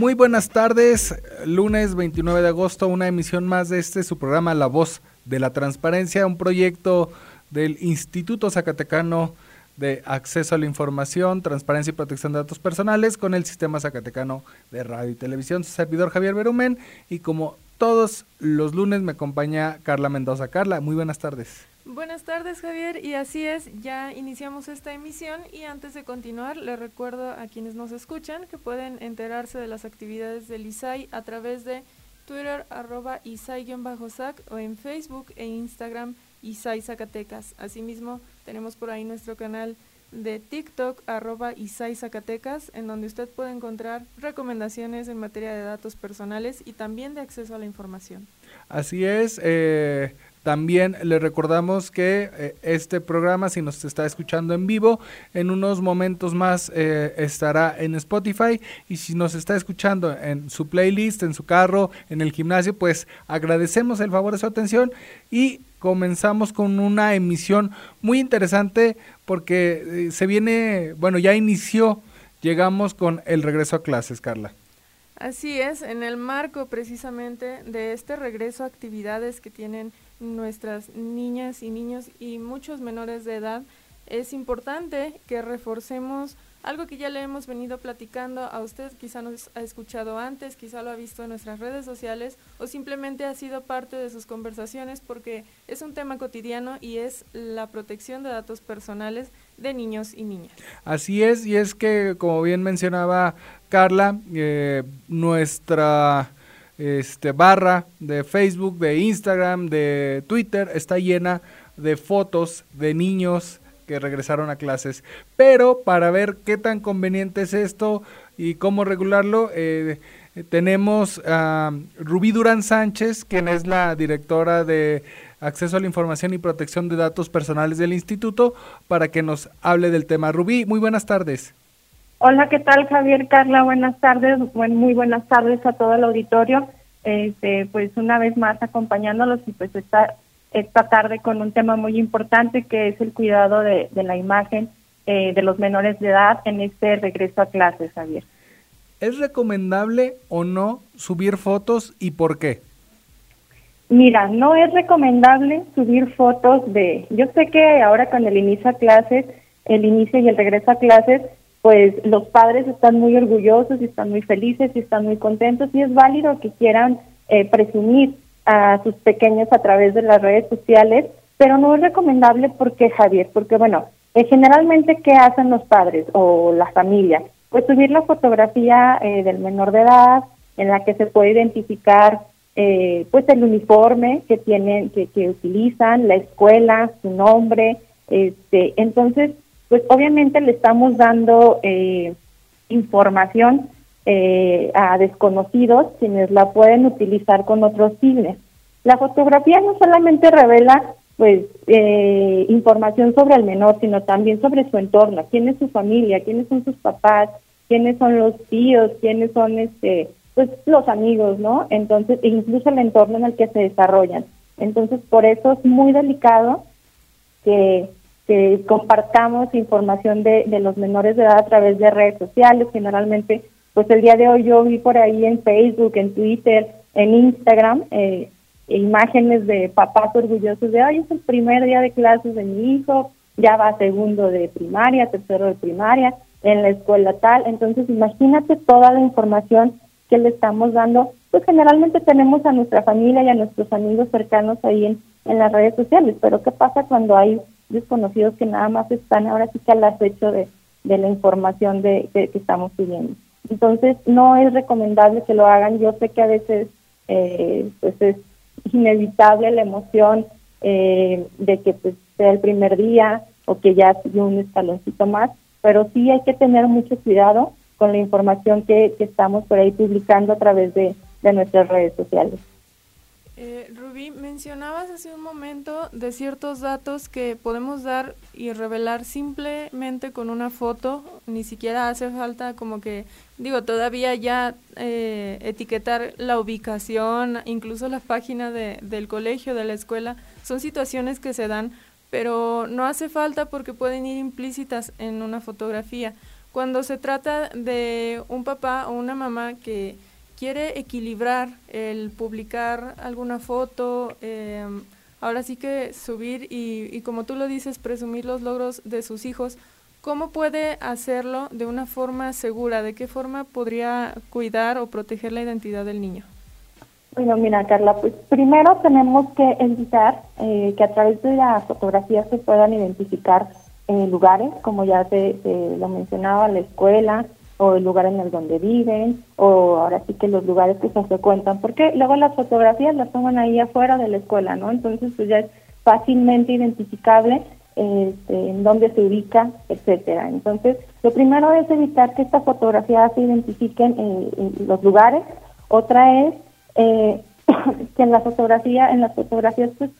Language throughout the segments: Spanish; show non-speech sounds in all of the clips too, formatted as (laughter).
Muy buenas tardes, lunes 29 de agosto, una emisión más de este su programa La Voz de la Transparencia, un proyecto del Instituto Zacatecano de Acceso a la Información, Transparencia y Protección de Datos Personales con el Sistema Zacatecano de Radio y Televisión. Su servidor Javier Berumen y como todos los lunes me acompaña Carla Mendoza. Carla, muy buenas tardes. Buenas tardes Javier y así es, ya iniciamos esta emisión y antes de continuar les recuerdo a quienes nos escuchan que pueden enterarse de las actividades del ISAI a través de Twitter arroba ISAI-SAC o en Facebook e Instagram ISAI Zacatecas. Asimismo tenemos por ahí nuestro canal de TikTok arroba ISAI Zacatecas en donde usted puede encontrar recomendaciones en materia de datos personales y también de acceso a la información. Así es, eh, también le recordamos que eh, este programa, si nos está escuchando en vivo, en unos momentos más eh, estará en Spotify y si nos está escuchando en su playlist, en su carro, en el gimnasio, pues agradecemos el favor de su atención y comenzamos con una emisión muy interesante porque eh, se viene, bueno, ya inició, llegamos con el regreso a clases, Carla. Así es, en el marco precisamente de este regreso a actividades que tienen nuestras niñas y niños y muchos menores de edad, es importante que reforcemos algo que ya le hemos venido platicando a usted, quizá nos ha escuchado antes, quizá lo ha visto en nuestras redes sociales o simplemente ha sido parte de sus conversaciones porque es un tema cotidiano y es la protección de datos personales de niños y niñas. Así es, y es que como bien mencionaba Carla, eh, nuestra este, barra de Facebook, de Instagram, de Twitter, está llena de fotos de niños que regresaron a clases. Pero para ver qué tan conveniente es esto y cómo regularlo, eh, tenemos a Rubí Durán Sánchez, quien es la directora de Acceso a la Información y Protección de Datos Personales del Instituto, para que nos hable del tema. Rubí, muy buenas tardes. Hola, ¿qué tal Javier, Carla? Buenas tardes, muy buenas tardes a todo el auditorio. Este, pues una vez más acompañándolos y pues esta, esta tarde con un tema muy importante que es el cuidado de, la imagen eh, de los menores de edad en este regreso a clases, Javier. ¿Es recomendable o no subir fotos y por qué? Mira, no es recomendable subir fotos de, yo sé que ahora con el inicio a clases, el inicio y el regreso a clases, pues los padres están muy orgullosos y están muy felices y están muy contentos y es válido que quieran eh, presumir a sus pequeños a través de las redes sociales, pero no es recomendable porque Javier, porque bueno, eh, generalmente qué hacen los padres o la familia, pues subir la fotografía eh, del menor de edad en la que se puede identificar pues el uniforme que tienen, que, que utilizan, la escuela, su nombre, este, entonces pues obviamente le estamos dando eh, información eh, a desconocidos quienes la pueden utilizar con otros fines. La fotografía no solamente revela pues eh, información sobre el menor, sino también sobre su entorno, quién es su familia, quiénes son sus papás, quiénes son los tíos, quiénes son este pues los amigos, ¿no? Entonces, e incluso el entorno en el que se desarrollan. Entonces, por eso es muy delicado que que compartamos información de, de los menores de edad a través de redes sociales. Generalmente, pues el día de hoy yo vi por ahí en Facebook, en Twitter, en Instagram, eh, imágenes de papás orgullosos de, ay, es el primer día de clases de mi hijo, ya va segundo de primaria, tercero de primaria, en la escuela tal. Entonces, imagínate toda la información que le estamos dando. Pues generalmente tenemos a nuestra familia y a nuestros amigos cercanos ahí en, en las redes sociales, pero ¿qué pasa cuando hay desconocidos que nada más están ahora sí que al acecho de, de la información de, que estamos pidiendo. Entonces, no es recomendable que lo hagan. Yo sé que a veces eh, pues es inevitable la emoción eh, de que pues, sea el primer día o que ya sigue un escaloncito más, pero sí hay que tener mucho cuidado con la información que, estamos por ahí publicando a través de, nuestras redes sociales. Eh, Rubí, mencionabas hace un momento de ciertos datos que podemos dar y revelar simplemente con una foto, ni siquiera hace falta como que, digo, todavía ya eh, etiquetar la ubicación, incluso la página de, del colegio, de la escuela, son situaciones que se dan, pero no hace falta porque pueden ir implícitas en una fotografía. Cuando se trata de un papá o una mamá que quiere equilibrar el publicar alguna foto, em, ahora sí que subir y, y, como tú lo dices, presumir los logros de sus hijos, ¿cómo puede hacerlo de una forma segura? ¿De qué forma podría cuidar o proteger la identidad del niño? Bueno, mira, Carla, pues primero tenemos que evitar eh, que a través de las fotografías se puedan identificar eh, lugares, como ya se, lo mencionaba, la escuela o el lugar en el donde viven, o ahora sí que los lugares que se frecuentan, porque luego las fotografías las toman ahí afuera de la escuela, ¿no? Entonces, pues ya es fácilmente identificable este, en dónde se ubica, etcétera. Entonces, lo primero es evitar que estas fotografías se identifiquen en los lugares. Otra es eh, (coughs) que en la fotografía, en las fotografías, pues,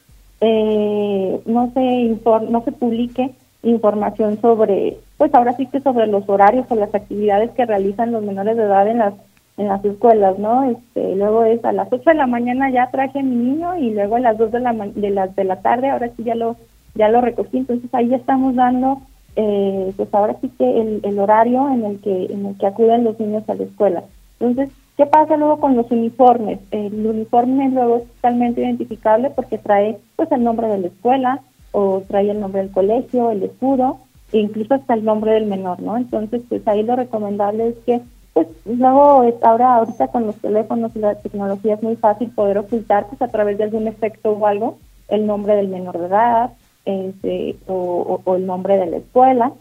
eh, no se no se publique información sobre, pues ahora sí que sobre los horarios o las actividades que realizan los menores de edad en las en las escuelas, ¿no? Este, luego es a las 8 de la mañana ya traje a mi niño y luego a las 2 de la de las de la tarde ahora sí ya lo ya lo recogí, entonces ahí estamos dando eh, pues ahora sí que el, el horario en el que en el que acuden los niños a la escuela. Entonces, ¿Qué pasa luego con los uniformes? El uniforme luego es totalmente identificable porque trae pues el nombre de la escuela o trae el nombre del colegio, el escudo incluso hasta el nombre del menor, ¿no? Entonces, pues ahí lo recomendable es que pues luego ahora ahorita con los teléfonos y la tecnología es muy fácil poder ocultar pues a través de algún efecto o algo el nombre del menor de edad este, o, el nombre de la escuela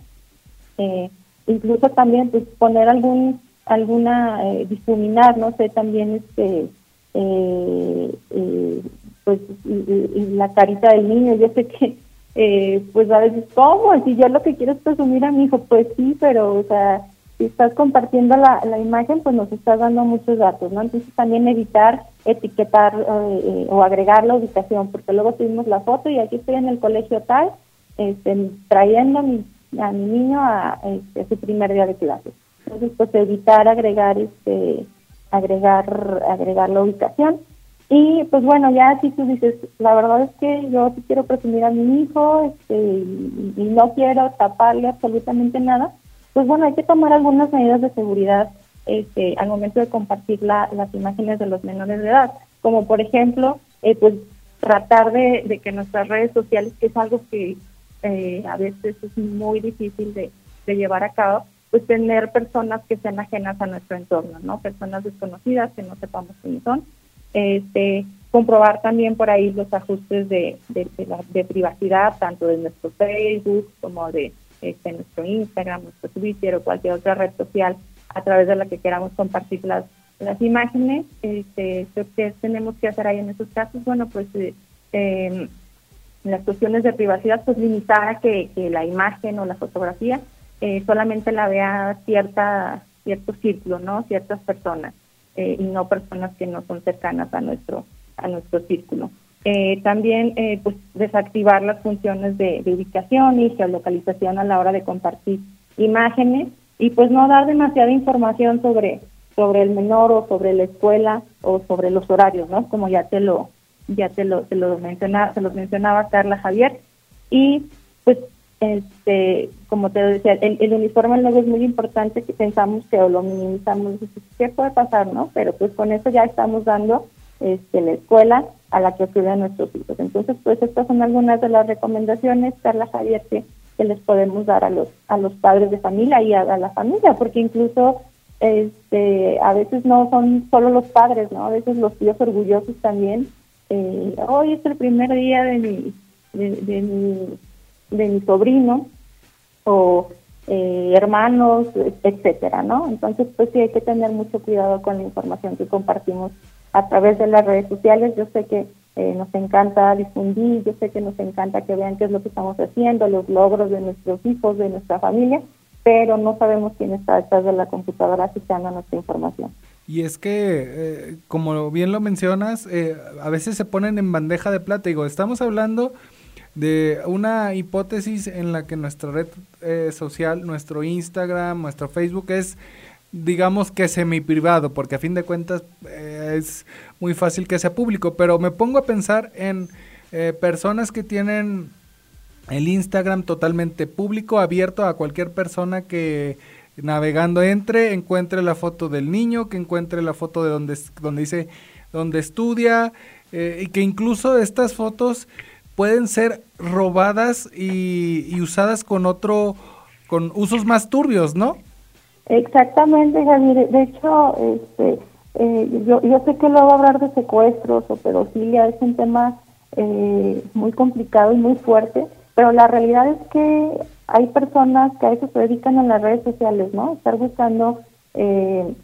eh, incluso también pues poner algún alguna eh, difuminar, no sé, también este, eh, eh, pues la carita del niño, yo sé que eh, pues a veces, ¿cómo? Si yo lo que quiero es presumir a mi hijo, pues sí, pero o sea, si estás compartiendo la, la imagen, pues nos estás dando muchos datos, ¿no? Entonces también evitar etiquetar o agregar la ubicación, porque luego subimos la foto y aquí estoy en el colegio tal, este, trayendo a mi, a mi niño a, este, a su primer día de clases. Entonces, pues evitar agregar este agregar agregar la ubicación y pues bueno, ya si tú dices, la verdad es que yo sí quiero presumir a mi hijo este, y, no quiero taparle absolutamente nada, pues bueno, hay que tomar algunas medidas de seguridad este, al momento de compartir la, las imágenes de los menores de edad, como por ejemplo, eh, pues tratar de, de, que nuestras redes sociales, que es algo que eh, a veces es muy difícil de, de llevar a cabo, pues tener personas que sean ajenas a nuestro entorno, ¿no? Personas desconocidas que no sepamos quiénes son. Este, comprobar también por ahí los ajustes de, de, privacidad, tanto de nuestro Facebook como de este, nuestro Instagram, nuestro Twitter o cualquier otra red social a través de la que queramos compartir las, las imágenes. Este, ¿Qué tenemos que hacer ahí en esos casos? Bueno, pues eh, em, las cuestiones de privacidad, pues limitar a que, que la imagen o la fotografía eh, solamente la vea cierta cierto círculo, ¿no? Ciertas personas eh, y no personas que no son cercanas a nuestro a nuestro círculo. Eh, también pues desactivar las funciones de, ubicación y geolocalización a la hora de compartir imágenes y pues no dar demasiada información sobre sobre el menor o sobre la escuela o sobre los horarios, ¿no? Como ya te lo ya te lo te lo mencionaba, se los mencionaba Carla Javier y pues este, como te decía, el, uniforme luego es muy importante que pensamos que lo minimizamos, ¿qué puede pasar, no? Pero pues con eso ya estamos dando este, la escuela a la que acuden nuestros hijos. Entonces, pues estas son algunas de las recomendaciones, Carla Javier, que, les podemos dar a los a los padres de familia y a, la familia, porque incluso este a veces no son solo los padres, ¿no? A veces los tíos orgullosos también. Eh, hoy es el primer día de mi, de mi de mi sobrino o eh, hermanos, etcétera, ¿no? Entonces, pues sí hay que tener mucho cuidado con la información que compartimos a través de las redes sociales. Yo sé que eh, nos encanta difundir, yo sé que nos encanta que vean qué es lo que estamos haciendo, los logros de nuestros hijos, de nuestra familia, pero no sabemos quién está detrás de la computadora citando nuestra información. Y es que, eh, como bien lo mencionas, eh, a veces se ponen en bandeja de plata. Digo, estamos hablando de una hipótesis en la que nuestra red eh, social, nuestro Instagram, nuestro Facebook es, digamos que semi privado, porque a fin de cuentas es muy fácil que sea público. Pero me pongo a pensar en personas que tienen el Instagram totalmente público, abierto a cualquier persona que navegando entre, encuentre la foto del niño, que encuentre la foto de donde, donde dice donde estudia, eh, y que incluso estas fotos pueden ser robadas y, usadas con otro, con usos más turbios, ¿no? Exactamente, Javier. De hecho, este, eh, yo, yo sé que luego hablar de secuestros o pedofilia es un tema eh, muy complicado y muy fuerte, pero la realidad es que hay personas que a eso se dedican en las redes sociales, ¿no? Estar buscando eh,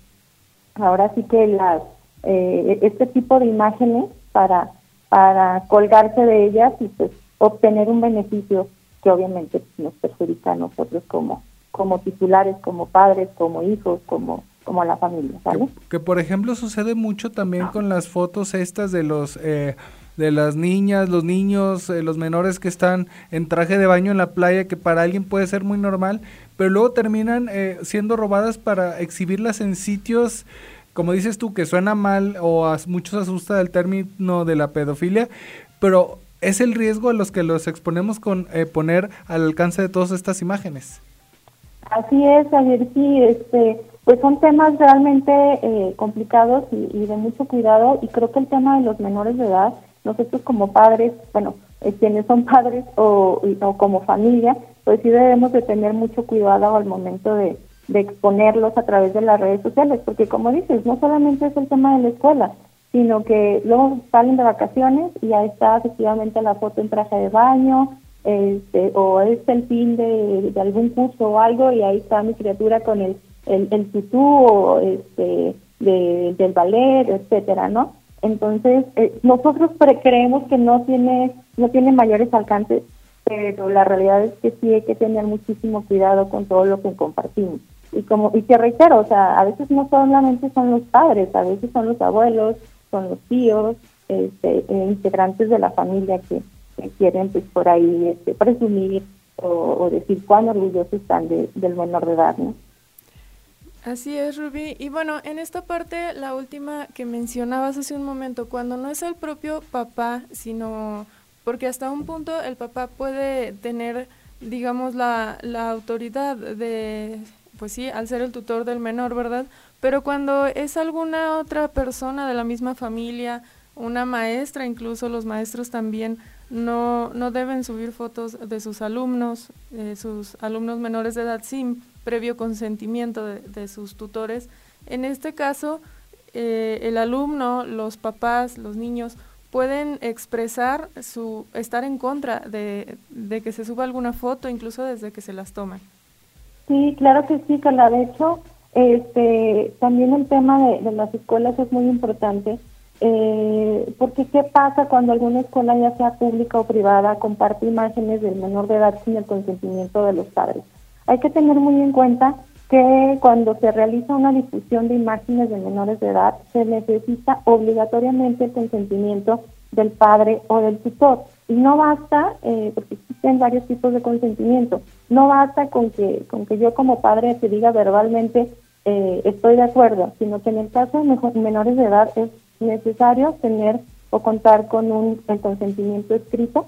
ahora sí que las eh, este tipo de imágenes para para colgarse de ellas y pues obtener un beneficio que obviamente nos perjudica a nosotros como como titulares, como padres, como hijos, como como la familia, ¿vale? Que, por ejemplo sucede mucho también con las fotos estas de los eh, de las niñas, los niños, eh, los menores que están en traje de baño en la playa, que para alguien puede ser muy normal, pero luego terminan eh, siendo robadas para exhibirlas en sitios, como dices tú, que suena mal o a muchos asusta el término de la pedofilia, pero es el riesgo a los que los exponemos con eh, poner al alcance de todas estas imágenes. Así es, Javier, sí, este, pues son temas realmente complicados y, de mucho cuidado y creo que el tema de los menores de edad nosotros como padres, bueno, eh, quienes son padres o, como familia, pues sí debemos de tener mucho cuidado al momento de, exponerlos a través de las redes sociales, porque como dices, no solamente es el tema de la escuela, sino que luego salen de vacaciones y ya está efectivamente la foto en traje de baño, este, o es el fin de, algún curso o algo y ahí está mi criatura con el, el, el tutú o este, del ballet, etcétera, ¿no? Entonces, eh, nosotros creemos que no tiene, no tiene mayores alcances, pero la realidad es que sí hay que tener muchísimo cuidado con todo lo que compartimos. Y como y te reitero, o sea, a veces no solamente son los padres, a veces son los abuelos, son los tíos, este, eh, integrantes de la familia que, quieren pues por ahí este, presumir o, decir cuán orgullosos están del menor de edad, ¿no? Así es, Ruby. Y bueno, en esta parte, la última que mencionabas hace un momento, cuando no es el propio papá, sino porque hasta un punto el papá puede tener, digamos, la, la autoridad de, pues sí, al ser el tutor del menor, ¿verdad? Pero cuando es alguna otra persona de la misma familia, una maestra, incluso los maestros también no, no deben subir fotos de sus alumnos, eh, sus alumnos menores de edad sin previo consentimiento de, sus tutores. En este caso, eh, el alumno, los papás, los niños pueden expresar su estar en contra de, que se suba alguna foto, incluso desde que se las toman. Sí, claro que sí, Carla. De hecho, este, también el tema de, las escuelas es muy importante, eh, porque ¿qué pasa cuando alguna escuela, ya sea pública o privada, comparte imágenes del menor de edad sin el consentimiento de los padres? Hay que tener muy en cuenta que cuando se realiza una difusión de imágenes de menores de edad, se necesita obligatoriamente el consentimiento del padre o del tutor. Y no basta, eh, porque existen varios tipos de consentimiento, no basta con que, con que yo como padre te diga verbalmente eh, estoy de acuerdo, sino que en el caso de menores de edad es necesario tener o contar con un el consentimiento escrito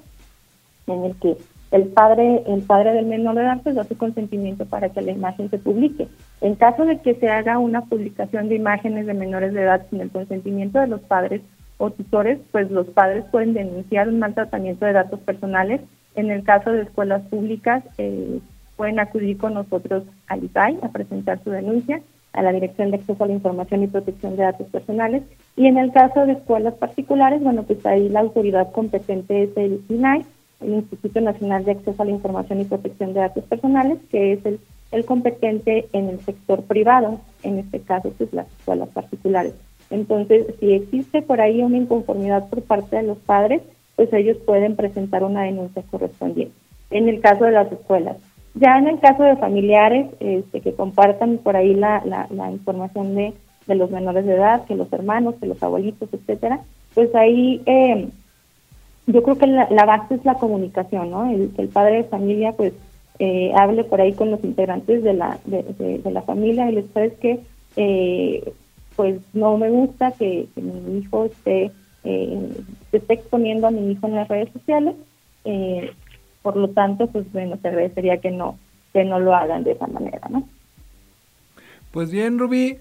en el que el padre, el padre del menor de edad pues da su consentimiento para que la imagen se publique. En caso de que se haga una publicación de imágenes de menores de edad sin el consentimiento de los padres o tutores, pues los padres pueden denunciar un mal tratamiento de datos personales. En el caso de escuelas públicas, eh, pueden acudir con nosotros al ISAI a presentar su denuncia a la Dirección de Acceso a la Información y Protección de Datos Personales. Y en el caso de escuelas particulares, bueno, pues ahí la autoridad competente es el INAI, el Instituto Nacional de Acceso a la Información y Protección de Datos Personales, que es el, el competente en el sector privado, en este caso, pues las escuelas particulares. Entonces, si existe por ahí una inconformidad por parte de los padres, pues ellos pueden presentar una denuncia correspondiente. En el caso de las escuelas, Ya en el caso de familiares este, que compartan por ahí la, la, información de, de, los menores de edad, que los hermanos, que los abuelitos, etcétera, pues ahí eh, yo creo que la, base es la comunicación, ¿no? El, el padre de familia, pues, eh, hable por ahí con los integrantes de la, de, la familia y les sabes que, eh, pues, no me gusta que, mi hijo esté, eh, se esté exponiendo a mi hijo en las redes sociales. Eh, por lo tanto, pues, bueno, te agradecería que no, que no lo hagan de esa manera, ¿no? Pues bien, Rubí,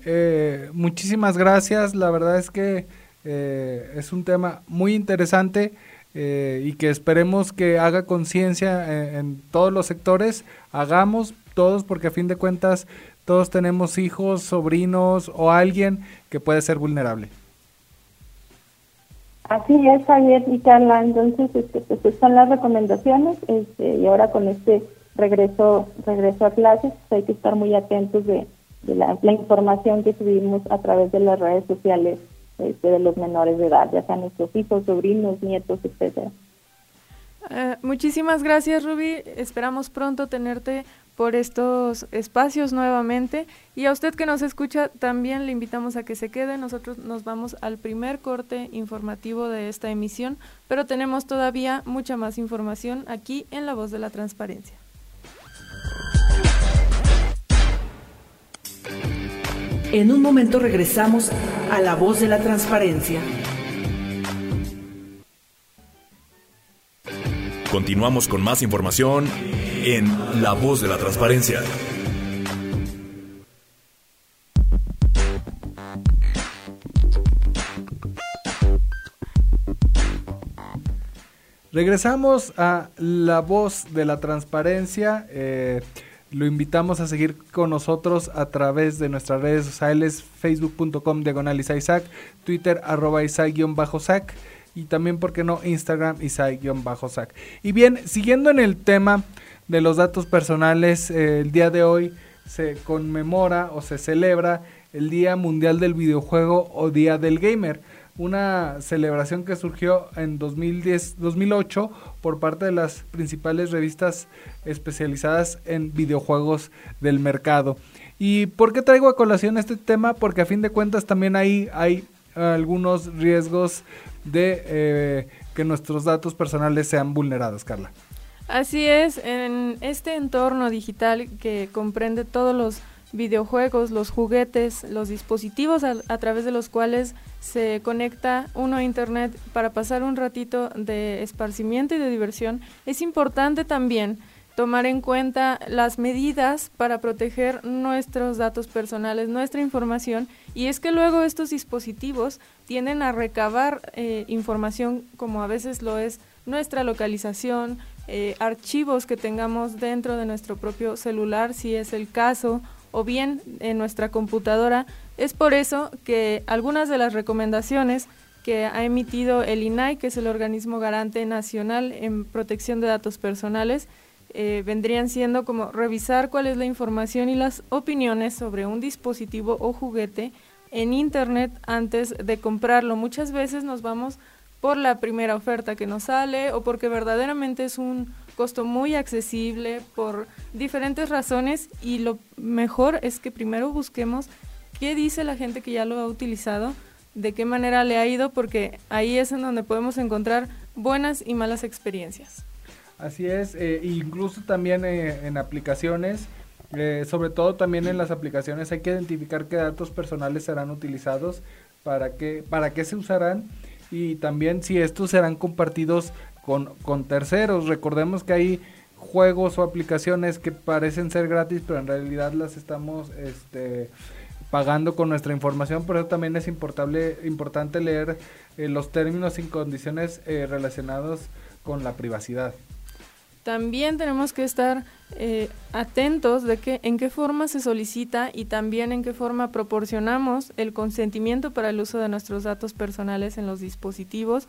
muchísimas gracias. La verdad es que es un tema muy interesante. Eh, y que esperemos que haga conciencia en, todos los sectores, hagamos todos porque a fin de cuentas todos tenemos hijos, sobrinos o alguien que puede ser vulnerable. Así es, Javier y Carla. Entonces, este, pues están las recomendaciones este, y ahora con este regreso regreso a clases pues hay que estar muy atentos de, la, la, información que subimos a través de las redes sociales este, de los menores de edad, ya sean nuestros hijos, sobrinos, nietos, etcétera. Eh, muchísimas gracias, Ruby. Esperamos pronto tenerte por estos espacios nuevamente. Y a usted que nos escucha, también le invitamos a que se quede. Nosotros nos vamos al primer corte informativo de esta emisión, pero tenemos todavía mucha más información aquí en La Voz de la Transparencia. En un momento regresamos a la voz de la transparencia. Continuamos con más información en La voz de la transparencia. Regresamos a La voz de la transparencia. Eh, lo invitamos a seguir con nosotros a través de nuestras redes sociales, facebook.com diagonal Isaac, twitter arroba Isaac-sac y también, ¿por qué no?, Instagram Isaac-sac. Y bien, siguiendo en el tema de los datos personales, eh, el día de hoy se conmemora o se celebra el Día Mundial del Videojuego o Día del Gamer una celebración que surgió en 2010, 2008 por parte de las principales revistas especializadas en videojuegos del mercado. ¿Y por qué traigo a colación este tema? Porque a fin de cuentas también hay algunos riesgos de eh, que nuestros datos personales sean vulnerados, Carla. Así es, en este entorno digital que comprende todos los videojuegos, los juguetes, los dispositivos a, través de los cuales se conecta uno a Internet para pasar un ratito de esparcimiento y de diversión, es importante también tomar en cuenta las medidas para proteger nuestros datos personales, nuestra información, y es que luego estos dispositivos tienden a recabar eh, información como a veces lo es nuestra localización, eh, archivos que tengamos dentro de nuestro propio celular, si es el caso, o bien en nuestra computadora. Es por eso que algunas de las recomendaciones que ha emitido el INAI, que es el organismo garante nacional en protección de datos personales, eh, vendrían siendo como revisar cuál es la información y las opiniones sobre un dispositivo o juguete en Internet antes de comprarlo. Muchas veces nos vamos por la primera oferta que nos sale o porque verdaderamente es un costo muy accesible por diferentes razones y lo mejor es que primero busquemos qué dice la gente que ya lo ha utilizado, de qué manera le ha ido, porque ahí es en donde podemos encontrar buenas y malas experiencias. Así es, eh, incluso también eh, en aplicaciones, eh, sobre todo también en las aplicaciones hay que identificar qué datos personales serán utilizados, para qué, para qué se usarán y también si estos serán compartidos con, terceros. Recordemos que hay juegos o aplicaciones que parecen ser gratis, pero en realidad las estamos este, pagando con nuestra información. Por eso también es importante, importante leer los términos y condiciones relacionados con la privacidad. También tenemos que estar eh, atentos de que en qué forma se solicita y también en qué forma proporcionamos el consentimiento para el uso de nuestros datos personales en los dispositivos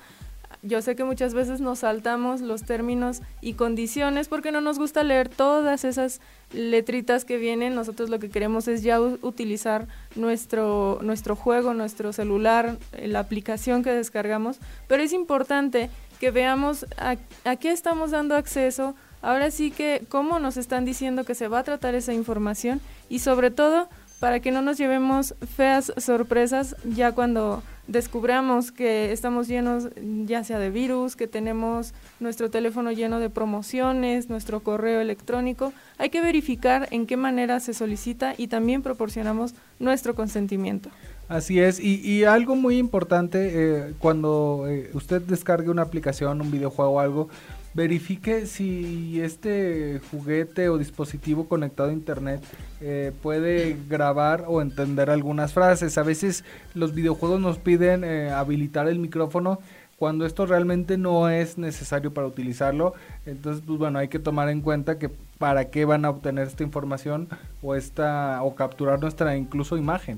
yo sé que muchas veces nos saltamos los términos y condiciones porque no nos gusta leer todas esas letritas que vienen. Nosotros lo que queremos es ya utilizar nuestro, nuestro juego, nuestro celular, eh, la aplicación que descargamos. Pero es importante que veamos a, qué estamos dando acceso, Ahora sí que cómo nos están diciendo que se va a tratar esa información y sobre todo para que no nos llevemos feas sorpresas ya cuando descubramos que estamos llenos ya sea de virus, que tenemos nuestro teléfono lleno de promociones, nuestro correo electrónico, hay que verificar en qué manera se solicita y también proporcionamos nuestro consentimiento. Así es, y, algo muy importante, eh, cuando eh, usted descargue una aplicación, un videojuego o algo, verifique si este juguete o dispositivo conectado a internet eh, puede grabar o entender algunas frases. A veces los videojuegos nos piden eh, habilitar el micrófono cuando esto realmente no es necesario para utilizarlo. Entonces, pues bueno, hay que tomar en cuenta que para qué van a obtener esta información o esta o capturar nuestra incluso imagen.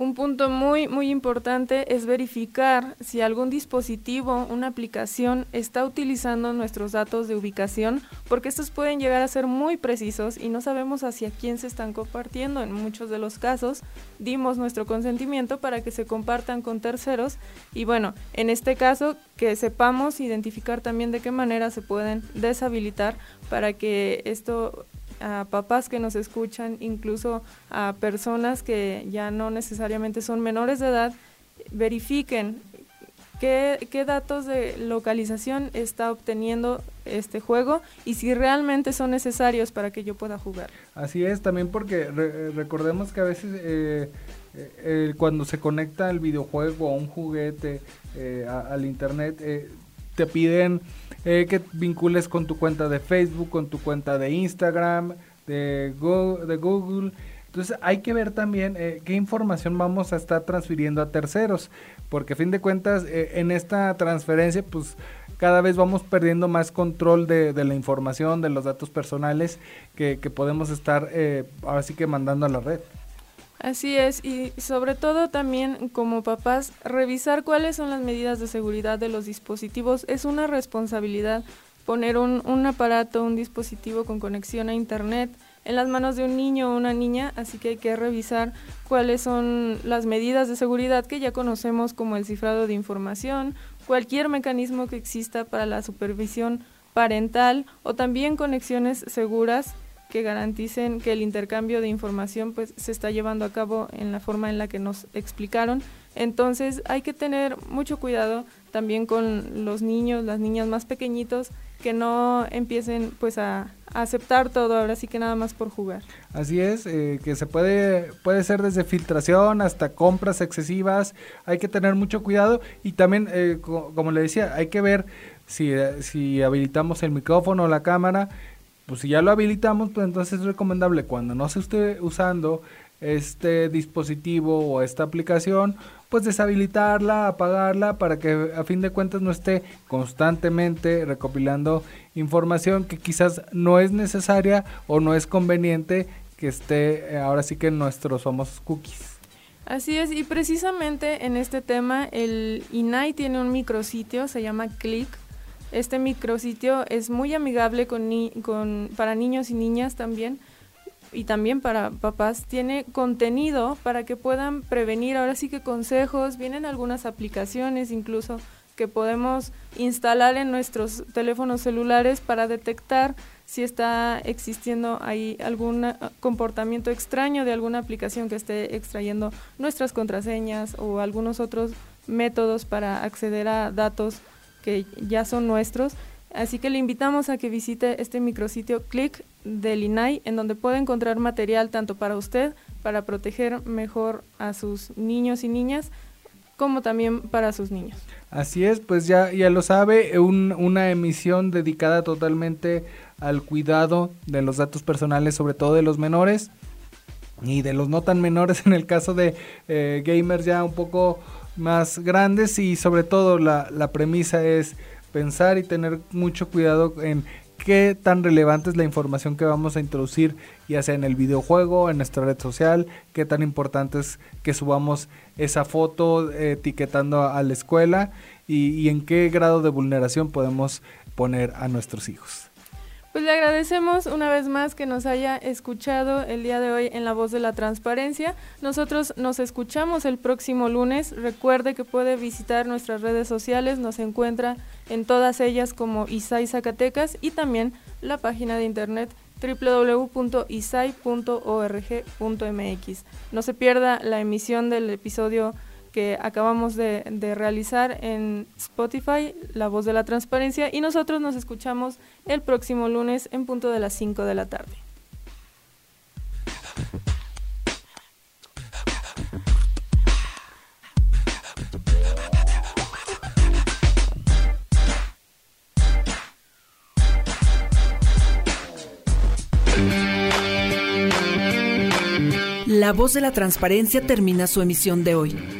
Un punto muy, muy importante es verificar si algún dispositivo, una aplicación, está utilizando nuestros datos de ubicación, porque estos pueden llegar a ser muy precisos y no sabemos hacia quién se están compartiendo. En muchos de los casos dimos nuestro consentimiento para que se compartan con terceros y bueno, en este caso que sepamos identificar también de qué manera se pueden deshabilitar para que esto a papás que nos escuchan, incluso a personas que ya no necesariamente son menores de edad, verifiquen qué, qué datos de localización está obteniendo este juego y si realmente son necesarios para que yo pueda jugar. Así es, también porque recordemos que a veces eh, eh, cuando se conecta el videojuego o un juguete eh, al internet, te piden eh, que vincules con tu cuenta de Facebook, con tu cuenta de Instagram, de Google. De Google. Entonces hay que ver también eh, qué información vamos a estar transfiriendo a terceros, porque a fin de cuentas eh, en esta transferencia pues cada vez vamos perdiendo más control de, la información, de los datos personales que, que podemos estar ahora sí que mandando a la red. Así es, y sobre todo también como papás, revisar cuáles son las medidas de seguridad de los dispositivos es una responsabilidad. Poner un, un aparato, un dispositivo con conexión a Internet en las manos de un niño o una niña, así que hay que revisar cuáles son las medidas de seguridad que ya conocemos como el cifrado de información, cualquier mecanismo que exista para la supervisión parental o también conexiones seguras que garanticen que el intercambio de información pues se está llevando a cabo en la forma en la que nos explicaron. Entonces hay que tener mucho cuidado también con los niños, las niñas más pequeñitos que no empiecen pues a, aceptar todo ahora sí que nada más por jugar. Así es, eh, que se puede puede ser desde filtración hasta compras excesivas, hay que tener mucho cuidado y también eh, como le decía, hay que ver si, si habilitamos el micrófono o la cámara pues si ya lo habilitamos, pues entonces es recomendable cuando no se esté usando este dispositivo o esta aplicación, pues deshabilitarla, apagarla para que a fin de cuentas no esté constantemente recopilando información que quizás no es necesaria o no es conveniente que esté eh, ahora sí que en nuestros famosos cookies. Así es, y precisamente en este tema el INAI tiene un micrositio, se llama Click, este micrositio es muy amigable con, con, para niños y niñas también y también para papás. Tiene contenido para que puedan prevenir, ahora sí que consejos, vienen algunas aplicaciones incluso que podemos instalar en nuestros teléfonos celulares para detectar si está existiendo ahí algún ah, comportamiento extraño de alguna aplicación que esté extrayendo nuestras contraseñas o algunos otros métodos para acceder a datos que ya son nuestros. Así que le invitamos a que visite este micrositio Click del INAI, en donde puede encontrar material tanto para usted, para proteger mejor a sus niños y niñas, como también para sus niños. Así es, pues ya, ya lo sabe, una emisión dedicada totalmente al cuidado de los datos personales, sobre todo de los menores y de los no tan menores (laughs) en el caso de eh, gamers ya un poco más grandes y sobre todo la, la premisa es pensar y tener mucho cuidado en qué tan relevante es la información que vamos a introducir, ya sea en el videojuego, en nuestra red social, qué tan importante es que subamos esa foto etiquetando a la escuela y, y en qué grado de vulneración podemos poner a nuestros hijos. Pues le agradecemos una vez más que nos haya escuchado el día de hoy en La Voz de la Transparencia. Nosotros nos escuchamos el próximo lunes. Recuerde que puede visitar nuestras redes sociales, nos encuentra en todas ellas como Isai Zacatecas y también la página de internet www.isai.org.mx. No se pierda la emisión del episodio que acabamos de, realizar en Spotify, La Voz de la Transparencia, y nosotros nos escuchamos el próximo lunes en punto de las 5 de la tarde. La voz de la transparencia termina su emisión de hoy.